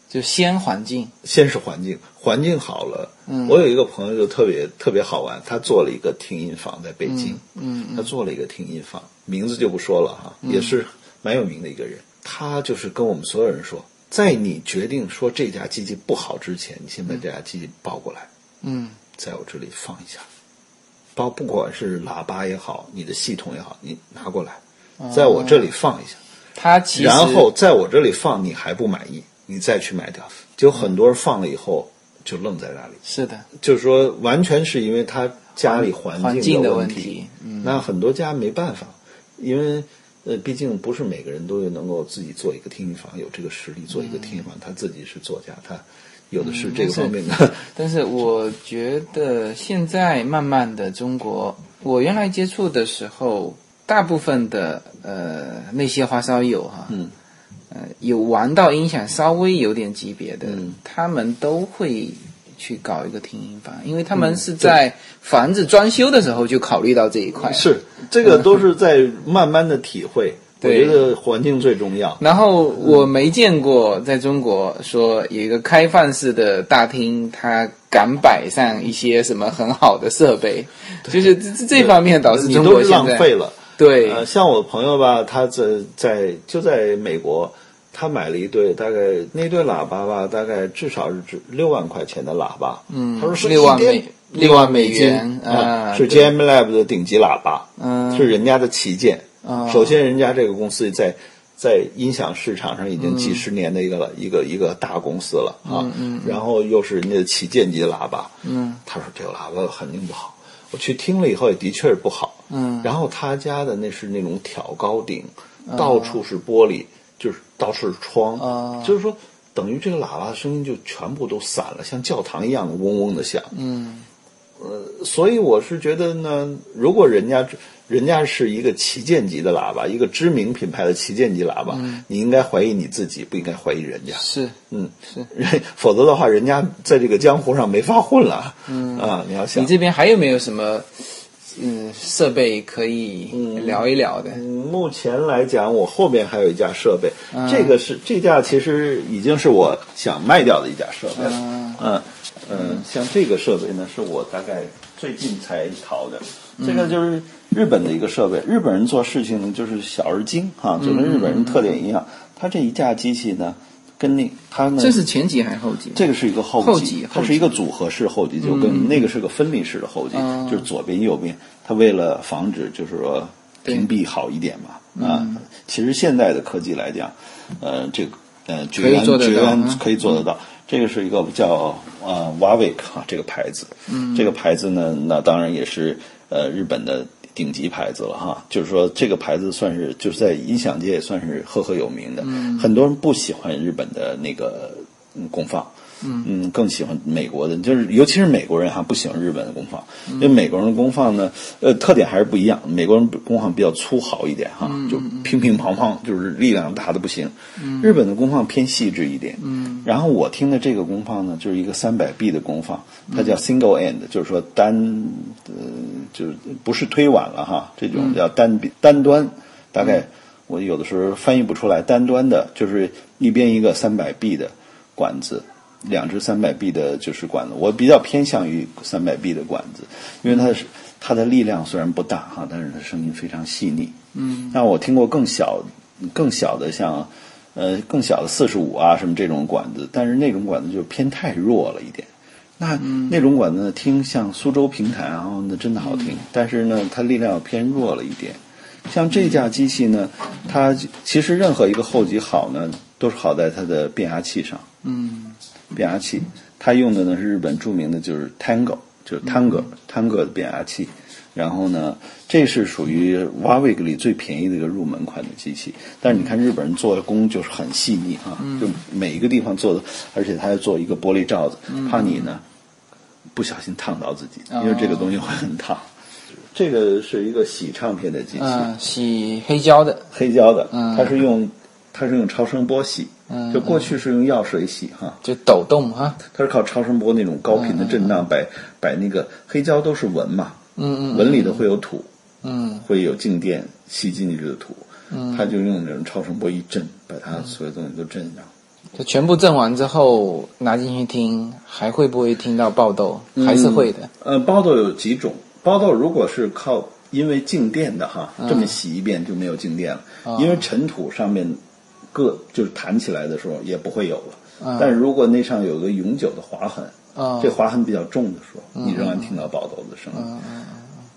就先环境，先是环境，环境好了。嗯。我有一个朋友就特别特别好玩，他做了一个听音房在北京，嗯他做了一个听音房，名字就不说了哈，也是蛮有名的一个人。他就是跟我们所有人说，在你决定说这家机器不好之前，你先把这家机器抱过来，嗯。在我这里放一下，包不管是喇叭也好，你的系统也好，你拿过来，在我这里放一下。它其实然后在我这里放，你还不满意，你再去买掉。就很多人放了以后就愣在那里，是的，就是说完全是因为他家里环环境境的问问题嗯那很多家没办法，因为呃，毕竟不是每个人都能够自己做一个听音房，有这个实力做一个听音房。他自己是作家，他有的是这个方面的。但是我觉得现在慢慢的中国，我原来接触的时候，大部分的呃那些发烧友哈，嗯，呃有玩到音响稍微有点级别的，嗯他们都会去搞一个听音房，因为他们是在房子装修的时候就考虑到这一块。是这个都是在慢慢的体会。我觉得环境最重要。然后我没见过在中国说有一个开放式的大厅，它敢摆上一些什么很好的设备，就是这这这方面导致你浪费了。对呃，像我朋友吧，他在在就在美国，他买了一对，大概那对喇叭吧，大概至少是值六万块钱的喇叭。嗯他说是六万美六六万美金元啊，啊是对 JM Lab 的顶级喇叭，嗯是人家的旗舰。啊。首先，人家这个公司在在音响市场上已经几十年的一个、一个一个大公司了啊，然后又是人家的旗舰级喇叭，嗯，他说这个喇叭肯定不好，我去听了以后也的确是不好，嗯。然后他家的那是那种挑高顶，到处是玻璃，就是到处是窗，啊。就是说等于这个喇叭的声音就全部都散了，像教堂一样的嗡嗡的响，嗯所以我是觉得呢，如果人家人家是一个旗舰级的喇叭，一个知名品牌的旗舰级喇叭，你应该怀疑你自己，不应该怀疑人家。是嗯，是，否则的话，人家在这个江湖上没法混了。嗯啊，你要想你，这边还有没有什么嗯设备可以聊一聊的？嗯目前来讲，我后边还有一架设备，嗯这个是这架其实已经是我想卖掉的一架设备了。嗯嗯嗯，像这个设备呢，是我大概最近才淘的。这个就是日本的一个设备，日本人做事情呢就是小而精哈，就跟日本人特点一样。它这一架机器呢，跟那它呢，这是前级还是后级？这个是一个后后级它是一个组合式后级，就跟那个是个分离式的后级，嗯就是左边右边。它为了防止就是说屏蔽好一点嘛，啊，其实现在的科技来讲，呃，这个呃绝缘绝缘嗯可以做得到。这个是一个叫啊 Wavik 哈这个牌子，嗯，这个牌子呢，那当然也是呃日本的顶级牌子了哈。就是说这个牌子算是就是在音响界也算是赫赫有名的，嗯，很多人不喜欢日本的那个嗯功放。嗯更喜欢美国的，就是尤其是美国人哈，不喜欢日本的功放，因为美国人的功放呢，呃，特点还是不一样。美国人功放比较粗豪一点哈，就乒乒乓乓，就是力量大的不行。日本的功放偏细致一点。嗯，然后我听的这个功放呢，就是一个三百 B 的功放，它叫 single end，就是说单，呃，就是不是推挽了哈，这种叫单单端，大概我有的时候翻译不出来，单端的就是一边一个三百 B 的管子。两只三百 B 的就是管子，我比较偏向于三百 B 的管子，因为它是它的力量虽然不大哈，但是它声音非常细腻。嗯，那我听过更小、更小的像，呃，更小的四十五啊什么这种管子，但是那种管子就偏太弱了一点。那、那种管子呢，听像苏州平弹啊，那真的好听，但是呢，它力量偏弱了一点。像这架机器呢，它其实任何一个后级好呢，都是好在它的变压器上。嗯变压器，它用的呢是日本著名的就是 Tango，就是 Tango、Tango 的变压器。然后呢，这是属于 Wavik 里最便宜的一个入门款的机器。但是你看日本人做的工就是很细腻啊，就每一个地方做的，而且他还做一个玻璃罩子，怕你呢不小心烫到自己，因为这个东西会很烫。这个是一个洗唱片的机器，嗯，洗黑胶的，黑胶的，嗯它是用它是用超声波洗，嗯就过去是用药水洗哈。就抖动哈。它是靠超声波那种高频的震荡把把那个黑胶都是纹嘛，嗯嗯纹里头会有土，嗯会有静电吸进去的土，嗯它就用那种超声波一震，把它所有东西都震上。就全部震完之后拿进去听，还会不会听到爆豆？还是会的。呃，爆豆有几种，爆豆如果是靠因为静电的哈，这么洗一遍就没有静电了，因为尘土上面各就是弹起来的时候也不会有了。但是如果那上有个永久的划痕，啊这划痕比较重的时候，你仍然听到爆豆的声音。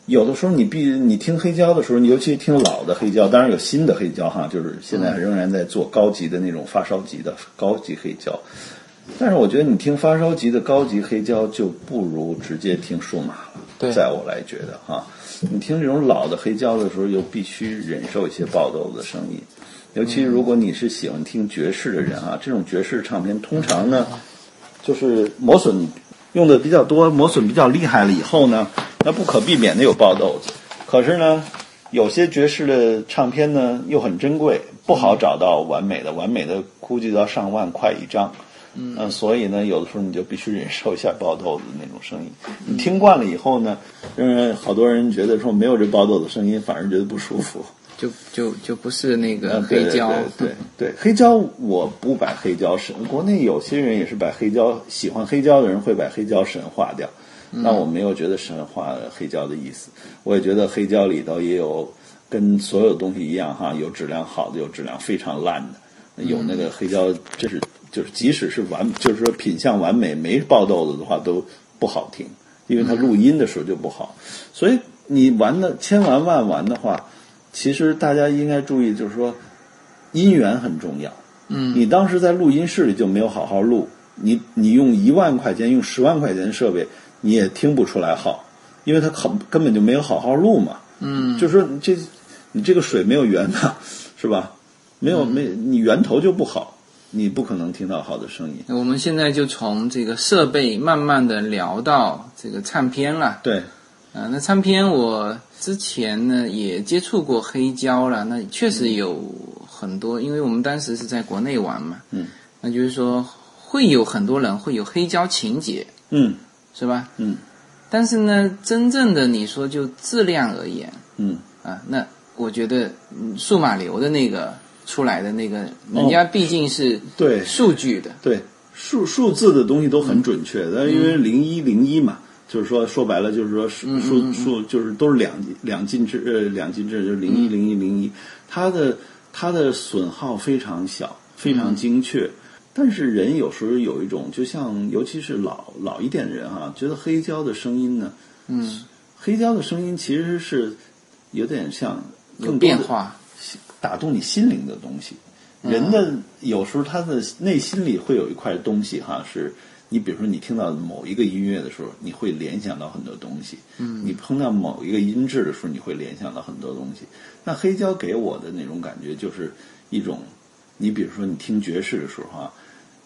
有的时候你必你听黑胶的时候，你尤其听老的黑胶，当然有新的黑胶哈，就是现在仍然在做高级的那种发烧级的高级黑胶。但是我觉得你听发烧级的高级黑胶就不如直接听数码了。对在我来觉得哈，你听这种老的黑胶的时候，又必须忍受一些爆豆的声音。尤其如果你是喜欢听爵士的人啊，这种爵士唱片通常呢，就是磨损用的比较多，磨损比较厉害了以后呢，那不可避免的有爆豆子。可是呢，有些爵士的唱片呢又很珍贵，不好找到完美的，完美的估计都要上万块一张。嗯、所以呢，有的时候你就必须忍受一下爆豆子的那种声音。你听惯了以后呢，嗯，好多人觉得说没有这爆豆的声音，反而觉得不舒服。就就就不是那个黑胶，对对对对，黑胶我不把黑胶神，国内有些人也是把黑胶喜欢黑胶的人会把黑胶神化掉，那我没有觉得神化黑胶的意思，我也觉得黑胶里头也有跟所有东西一样哈，有质量好的，有质量非常烂的。有那个黑胶，这是就是即使是完，就是说品相完美没爆豆子的话都不好听，因为它录音的时候就不好。所以你玩的千玩万玩的话，其实大家应该注意，就是说音源很重要。嗯，你当时在录音室里就没有好好录，你你用一万块钱用十万块钱的设备，你也听不出来好，因为它好根本就没有好好录嘛。嗯，就是说你这你这个水没有源呐，是吧？没有没你源头就不好，你不可能听到好的声音。我们现在就从这个设备慢慢的聊到这个唱片了。对，啊，那唱片我之前呢也接触过黑胶了，那确实有很多，因为我们当时是在国内玩嘛，嗯，那就是说会有很多人会有黑胶情节，嗯。是吧？嗯。但是呢，真正的你说就质量而言嗯，啊，那我觉得嗯数码流的那个出来的那个，人家毕竟是对。数据的，对，数数字的东西都很准确，但因为零一零一嘛，就是说说白了就是说数数数就是都是两两进制呃两进制，就是零一零一零一，它的它的损耗非常小，非常精确。但是人有时候有一种，就像尤其是老老一点的人哈、觉得黑胶的声音呢，嗯，黑胶的声音其实是有点像更变化，打动你心灵的东西。人的有时候他的内心里会有一块东西哈，是你比如说你听到某一个音乐的时候，你会联想到很多东西。嗯，你碰到某一个音质的时候，你会联想到很多东西。那黑胶给我的那种感觉就是一种，你比如说你听爵士的时候哈，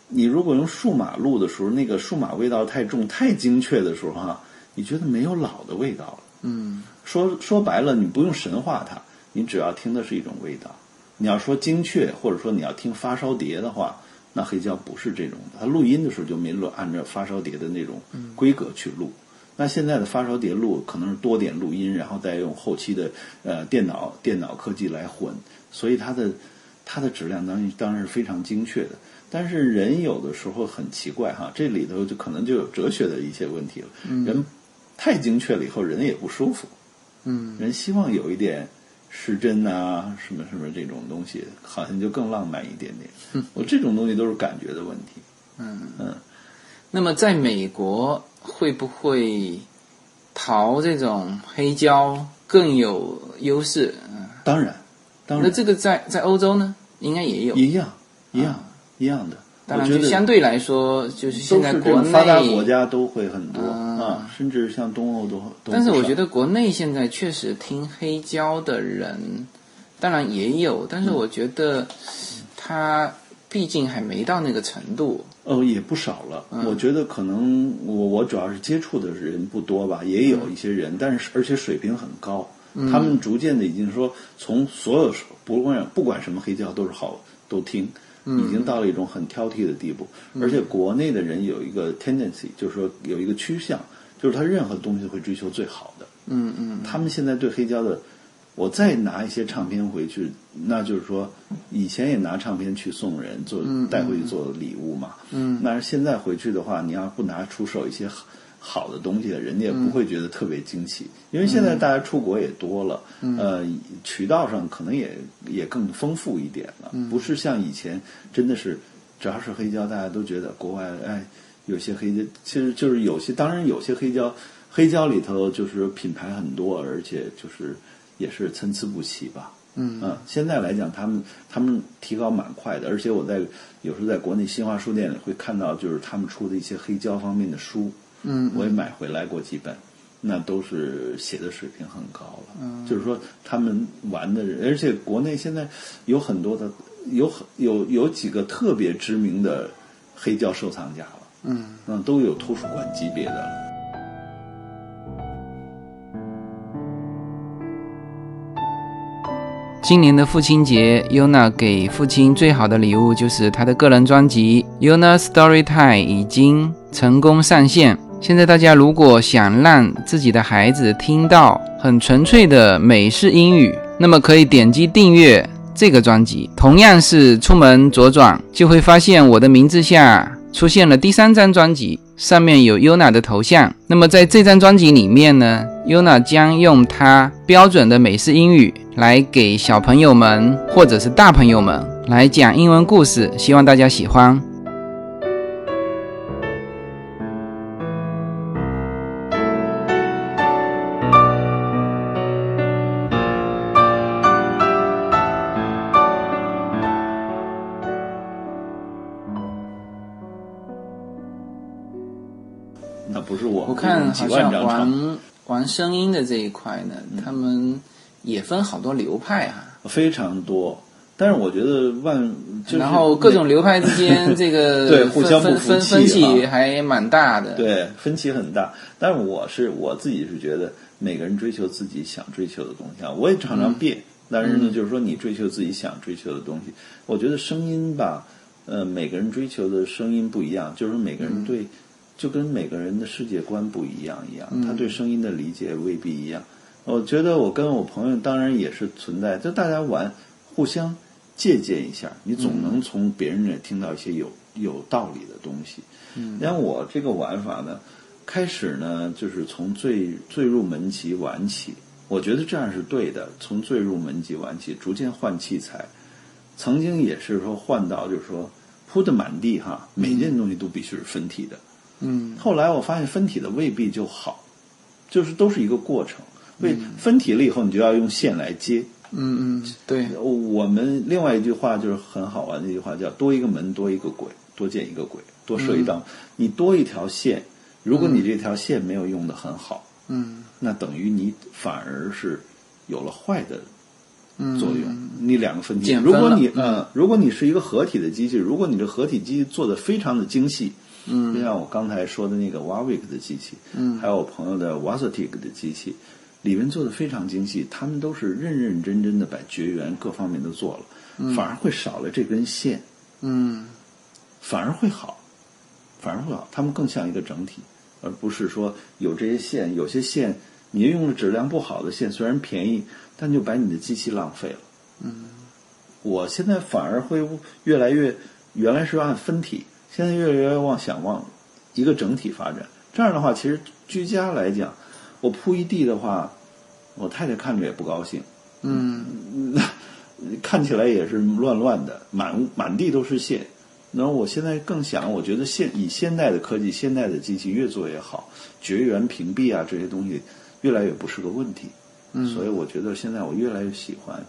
你如果用数码录的时候，那个数码味道太重、太精确的时候哈，你觉得没有老的味道了。嗯说说白了，你不用神化它，你只要听的是一种味道。你要说精确，或者说你要听发烧碟的话，那黑胶不是这种的。它录音的时候就没录按照发烧碟的那种规格去录。那现在的发烧碟录可能是多点录音，然后再用后期的呃电脑电脑科技来混，所以它的它的质量当然当然是非常精确的。但是人有的时候很奇怪哈，这里头就可能就有哲学的一些问题了。人太精确了以后，人也不舒服。嗯人希望有一点失真啊，什么什么这种东西，好像就更浪漫一点点。我这种东西都是感觉的问题。嗯嗯，那么在美国会不会淘这种黑胶更有优势？嗯当然，当然那这个在在欧洲呢，应该也有。一样一样、一样的。当然，就相对来说，就是现在国内发达国，家都会很多嗯啊，甚至像东欧都都。但是我觉得得国内现在确实听黑胶的人，当然也有，但是我觉得他毕竟还没到那个程度。哦，也不少了。嗯我觉得可能我我主要是接触的人不多吧，也有一些人，但是而且水平很高。嗯他们逐渐的已经说，从所有不管不管什么黑胶都是好都听，嗯已经到了一种很挑剔的地步。而且国内的人有一个 tendency，就是说有一个趋向，就是他任何东西会追求最好的。嗯嗯他们现在对黑胶的，我再拿一些唱片回去，那就是说，以前也拿唱片去送人做带回去做礼物嘛。嗯，那现在回去的话，你要不拿出手一些好好的东西，人家也不会觉得特别惊奇，因为现在大家出国也多了，呃，渠道上可能也也更丰富一点了，不是像以前真的是只要是黑胶，大家都觉得国外哎有些黑胶，其实就是有些，当然有些黑胶，黑胶里头就是品牌很多，而且就是也是参差不齐吧。嗯。嗯，现在来讲，他们他们提高蛮快的，而且我在有时候在国内新华书店里会看到，就是他们出的一些黑胶方面的书，嗯我也买回来过几本，那都是写的水平很高了。嗯就是说他们玩的人，而且国内现在有很多的，有很有有几个特别知名的黑胶收藏家了，嗯嗯，都有图书馆级别的了。今年的父亲节，Yuna 给父亲最好的礼物就是他的个人专辑《Yuna Story Time》已经成功上线。现在大家如果想让自己的孩子听到很纯粹的美式英语，那么可以点击订阅这个专辑。同样是出门左转，就会发现我的名字下出现了第三张专辑，上面有 Yuna 的头像。那么在这张专辑里面呢，Yuna 将用她标准的美式英语来给小朋友们或者是大朋友们来讲英文故事，希望大家喜欢。几好像万张唱玩玩声音的这一块呢，他们也分好多流派哈、非常多。但是我觉得万就是然后各种流派之间这个 对互相不分分分歧啊还蛮大的。，对分歧很大。但是我是我自己是觉得每个人追求自己想追求的东西啊，我也常常变。但是呢，就是说你追求自己想追求的东西，我觉得声音吧，呃，每个人追求的声音不一样，就是说每个人对，就跟每个人的世界观不一样一样，他对声音的理解未必一样。我觉得我跟我朋友当然也是存在，就大家玩，互相借鉴一下，你总能从别人那听到一些有有道理的东西。嗯，像我这个玩法呢，开始呢就是从最最入门级玩起，我觉得这样是对的，从最入门级玩起，逐渐换器材。曾经也是说换到就是说铺的满地哈，每件东西都必须是分体的。嗯后来我发现分体的未必就好，就是都是一个过程。为分体了以后，你就要用线来接。嗯嗯，对，我们另外一句话就是很好玩的一句话，叫“多一个门，多一个鬼，多建一个鬼，多设一道”你多一条线，如果你这条线没有用的很好，嗯。那等于你反而是有了坏的嗯。作用。你两个分体，分如果你嗯。呃，如果你是一个合体的机器，如果你的合体机器做的非常的精细，嗯。就像我刚才说的那个 Warwick 的机器，嗯。还有我朋友的 Wasatic 的机器，里面做的非常精细，他们都是认认真真的把绝缘各方面都做了，反而会少了这根线，嗯。反而会好，反而会好，他们更像一个整体，而不是说有这些线，有些线你用了质量不好的线，虽然便宜，但就把你的机器浪费了。嗯，我现在反而会越来越，原来是按分体，现在越来越往想往一个整体发展。这样的话，其实居家来讲，我铺一地的话，我太太看着也不高兴。嗯 看起来也是乱乱的，满满地都是线。然后我现在更想，我觉得现以现代的科技、现代的机器越做越好，绝缘屏蔽啊这些东西越来越不是个问题。嗯所以我觉得现在我越来越喜欢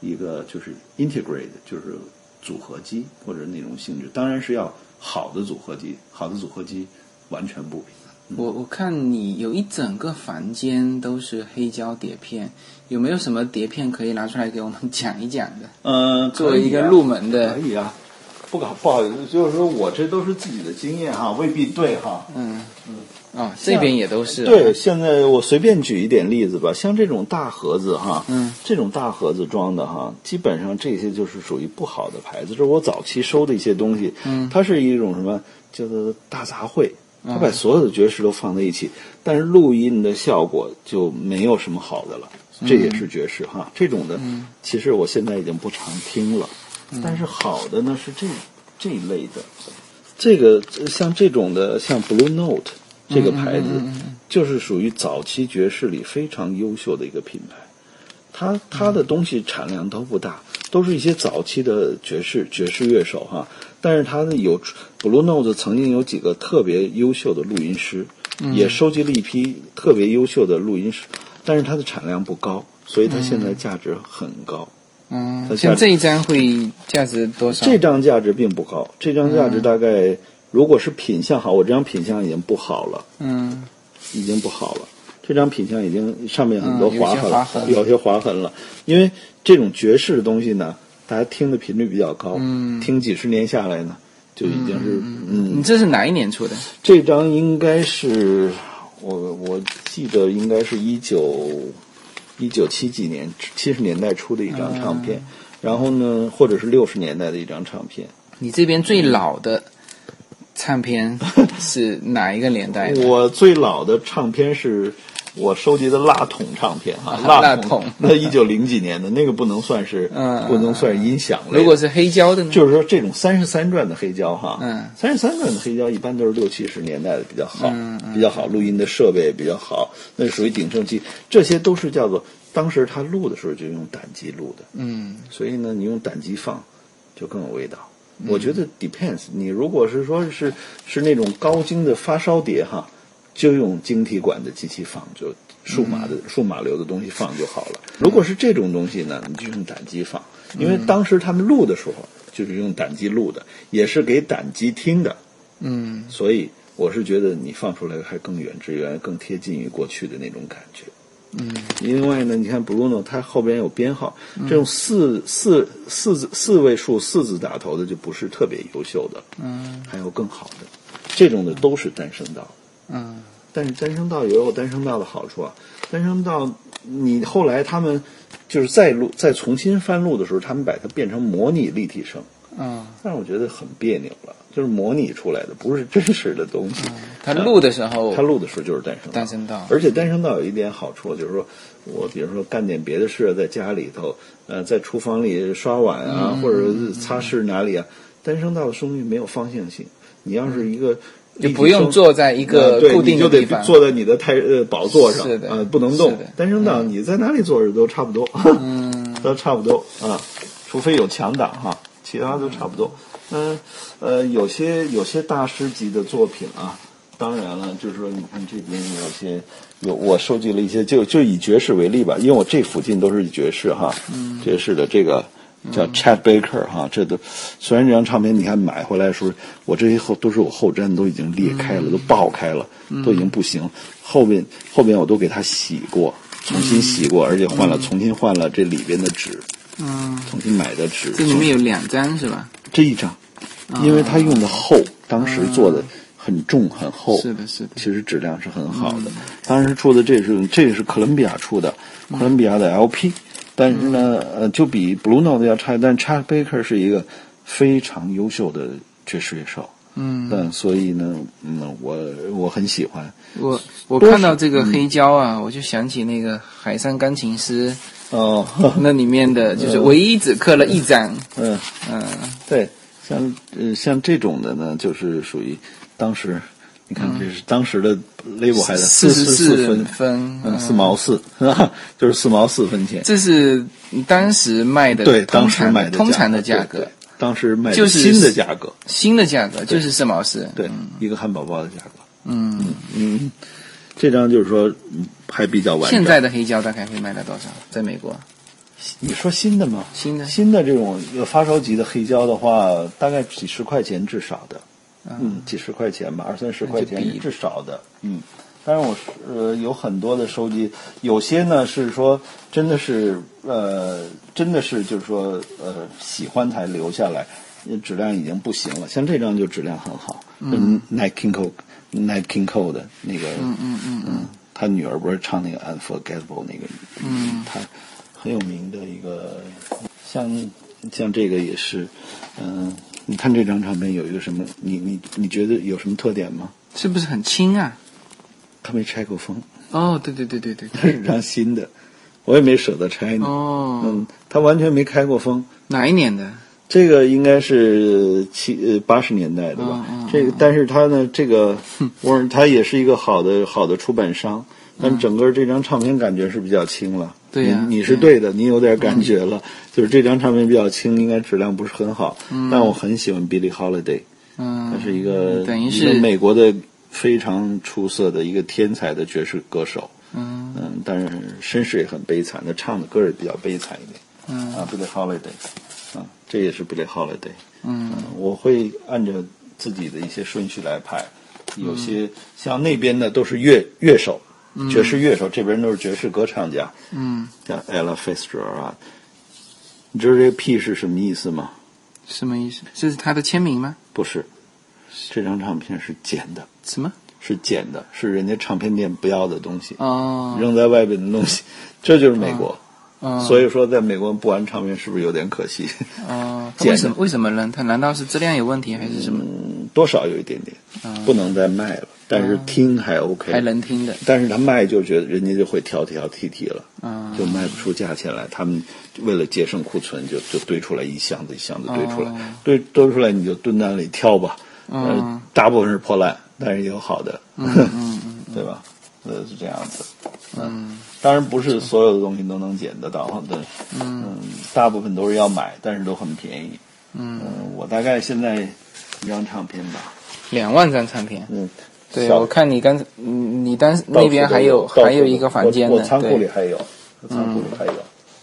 一个就是 integrate，就是组合机或者那种性质，当然是要好的组合机，好的组合机完全不平。我我看你有一整个房间都是黑胶碟片，有没有什么碟片可以拿出来给我们讲一讲的？呃，作为一个入门的可以啊，不搞不好意思，就是说我这都是自己的经验哈，未必对哈。嗯嗯，哦，这边也都是啊。对，，现在我随便举一点例子吧，像这种大盒子哈，嗯，这种大盒子装的哈，基本上这些就是属于不好的牌子，这是我早期收的一些东西，嗯。它是一种什么叫做大杂烩，它把所有的爵士都放在一起，但是录音的效果就没有什么好的了，这也是爵士哈，这种的，其实我现在已经不常听了，但是好的呢是这这一类的，这个呃像这种的，像 Blue Note 这个牌子，就是属于早期爵士里非常优秀的一个品牌。它它的东西产量都不大，都是一些早期的爵士爵士乐手哈。但是它呢有 Blue Note 曾经有几个特别优秀的录音师，也收集了一批特别优秀的录音师，但是它的产量不高，所以它现在价值很高。嗯，像这一张会价值多少？这张价值并不高，这张价值大概、如果是品相好，我这张品相已经不好了，嗯已经不好了。这张品相已经上面很多划痕有些划痕了。因为这种爵士的东西呢，大家听的频率比较高，嗯听几十年下来呢，就已经是嗯你这是哪一年出的？这张应该是我我记得应该是一九一九七几年七十年代出的一张唱片，嗯然后呢，或者是六十年代的一张唱片。你这边最老的唱片 是哪一个年代的？我最老的唱片是我收集的蜡筒唱片啊，啊蜡筒筒那一九零几年的那个不能算是，嗯不能算是音响类。如果是黑胶的呢？就是说这种三十三转的黑胶哈，嗯三十三转的黑胶一般都是六七十年代的比较好，比较好，录音的设备也比较好，那属于鼎盛期，这些都是叫做当时他录的时候就用胆机录的，嗯所以呢，你用胆机放，就更有味道。我觉得 depends，你如果是说是是那种高精的发烧碟哈，就用晶体管的机器放，就数码的、数码流的东西放就好了。如果是这种东西呢，你就用胆机放，因为当时他们录的时候就是用胆机录的，也是给胆机听的，嗯所以我是觉得你放出来还更远之源，更贴近于过去的那种感觉。嗯。另外呢，你看 Bruno 它后边有编号，这种四四四字四位数四字打头的就不是特别优秀的，嗯。还有更好的，这种的都是单声道。嗯。但是单声道也有单声道的好处啊，单声道你后来他们就是再录再重新翻录的时候，他们把它变成模拟立体声，嗯，但是我觉得很别扭了，就是模拟出来的，不是真实的东西。他录的时候，他录的时候就是单声道，单声道而且单声道有一点好处，就是说我比如说干点别的事，在家里头，呃，在厨房里刷碗啊，嗯或者是擦拭哪里啊，单声道的声音没有方向性。你要是一个就不用坐在一个固定你就得的地方，坐在你的太呃宝座上，是的呃，不能动。单声道你在哪里坐着都差不多，嗯 都差不多啊，除非有强档哈，其他都差不多。嗯呃，有些有些大师级的作品啊，当然了，就是说，你看这边有些有我收集了一些，就就以爵士为例吧，因为我这附近都是爵士哈，爵士的这个。叫 Chad Baker 哈，这都虽然这张唱片你看买回来的时候，我这些后都是我后粘都已经裂开了，都爆开了，都已经不行。后面后面我都给它洗过，重新洗过，而且换了重新换了这里边的纸，嗯，重新买的纸。这里面有两张是吧？这一张，因为它用的厚，当时做的很重很厚，是的，是的，其实质量是很好的。当时出的这是这个是哥伦比亚出的，哥伦比亚的 LP，但是呢，呃，就比 Blue Note 要差，但 Chad Baker 是一个非常优秀的爵士乐手。嗯，但所以呢，嗯，我我很喜欢。我我看到这个黑胶啊，我就想起那个海上钢琴师哦，那里面的，就是唯一只刻了一张，嗯，嗯。对，像呃像这种的呢，就是属于当时，你看这是当时的 label 还是四十四四分，分，嗯，四毛四，是吧？就是四毛四分钱。这是当时卖的对，当时常买的通常的价价格，当时卖的就是新的价格，新的价格就是四毛四，对，一个汉堡包的价格。嗯，嗯，这张就是说嗯还比较完整。现在的黑胶大概会卖到多少？在美国，你说新的吗？新的新的这种呃发烧级的黑胶的话，大概几十块钱至少的，嗯，几十块钱吧，二三十块钱至少的，嗯。当然我是呃有很多的收集，有些呢是说真的是呃真的是就是说呃喜欢才留下来，质量已经不行了。像这张就质量很好，嗯 Cole Nat King Cole 的那个，嗯嗯嗯嗯，他女儿不是唱那个 Unforgettable 那个，嗯，他很有名的一个，像像这个也是，嗯、你看这张唱片有一个什么？你你你觉得有什么特点吗？是不是很轻啊？他没拆过封，哦，对对对对对，它是张新的，我也没舍得拆呢。哦，嗯，他完全没开过封。哪一年的？这个应该是七呃八十年代的吧？嗯嗯这个，但是他呢，这个 沃尔他也是一个好的好的出版商，但整个这张唱片感觉是比较轻了。你你是对的，你有点感觉了，就是这张唱片比较轻，应该质量不是很好。但我很喜欢 Billie Holiday，嗯，他是一个等于是美国的非常出色的一个天才的爵士歌手。嗯嗯，但是身世也很悲惨，他唱的歌也比较悲惨一点。嗯啊，Billie Holiday，啊，这也是 Billie Holiday。嗯我会按照自己的一些顺序来排，有些像那边的都是乐乐手，爵士乐手，这边都是爵士歌唱家，嗯，像 Ella Fitzgerald。你知道这个 P 是什么意思吗？什么意思？这是他的签名吗？不是，这张唱片是捡的，什么？是捡的，是人家唱片店不要的东西，哦，扔在外边的东西，这就是美国。哦，所以说，在美国不玩唱片是不是有点可惜？哦，为什么为什么呢？他难道是质量有问题还是什么？嗯，多少有一点点，不能再卖了，但是听还 OK，还能听的？但是他卖就觉得人家就会挑挑剔剔了，啊就卖不出价钱来。他们为了节省库存，就就堆出来一箱子一箱子堆出来，哦堆堆出来你就蹲那里挑吧。嗯呃，大部分是破烂，但是也有好的，嗯嗯 对吧？呃，是这样子。嗯当然不是所有的东西都能捡得到的，嗯，大部分都是要买，但是都很便宜。嗯、我大概现在一张唱片吧，两万张唱片。嗯，对，我看你刚才，嗯你当那边还有还有一个房间呢，我我仓库里，还有，我仓库里还有。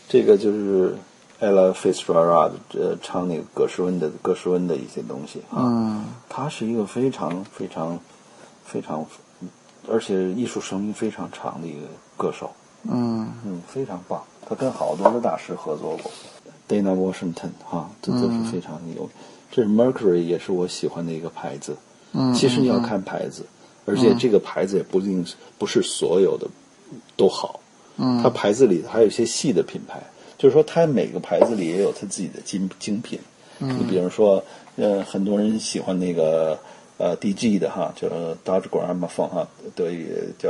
这个就是 Ella Fitzgerald 呃唱那个葛诗温的葛诗温的一些东西啊。嗯他是一个非常非常非常，而且艺术生命非常长的一个歌手。嗯嗯，非常棒。他跟好多的大师合作过，Dana Washington 哈，这都是非常有。这是 Mercury 也是我喜欢的一个牌子。嗯，其实你要看牌子，而且这个牌子也不一定是不是所有的都好。嗯它牌子里还有一些细的品牌，就是说它每个牌子里也有它自己的精精品。嗯你比如说，呃，很多人喜欢那个呃 DG 的哈，叫 Dodge Gramophone 哈，德语叫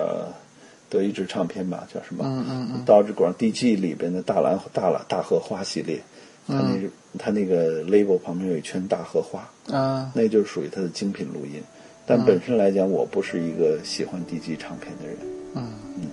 德意志唱片吧，叫什么？嗯嗯嗯 Dodge Gram DG 里边的大蓝大蓝大荷花系列，他那嗯它那个 label 旁边有一圈大荷花。啊那就是属于他的精品录音。但本身来讲，我不是一个喜欢 DG 唱片的人。嗯嗯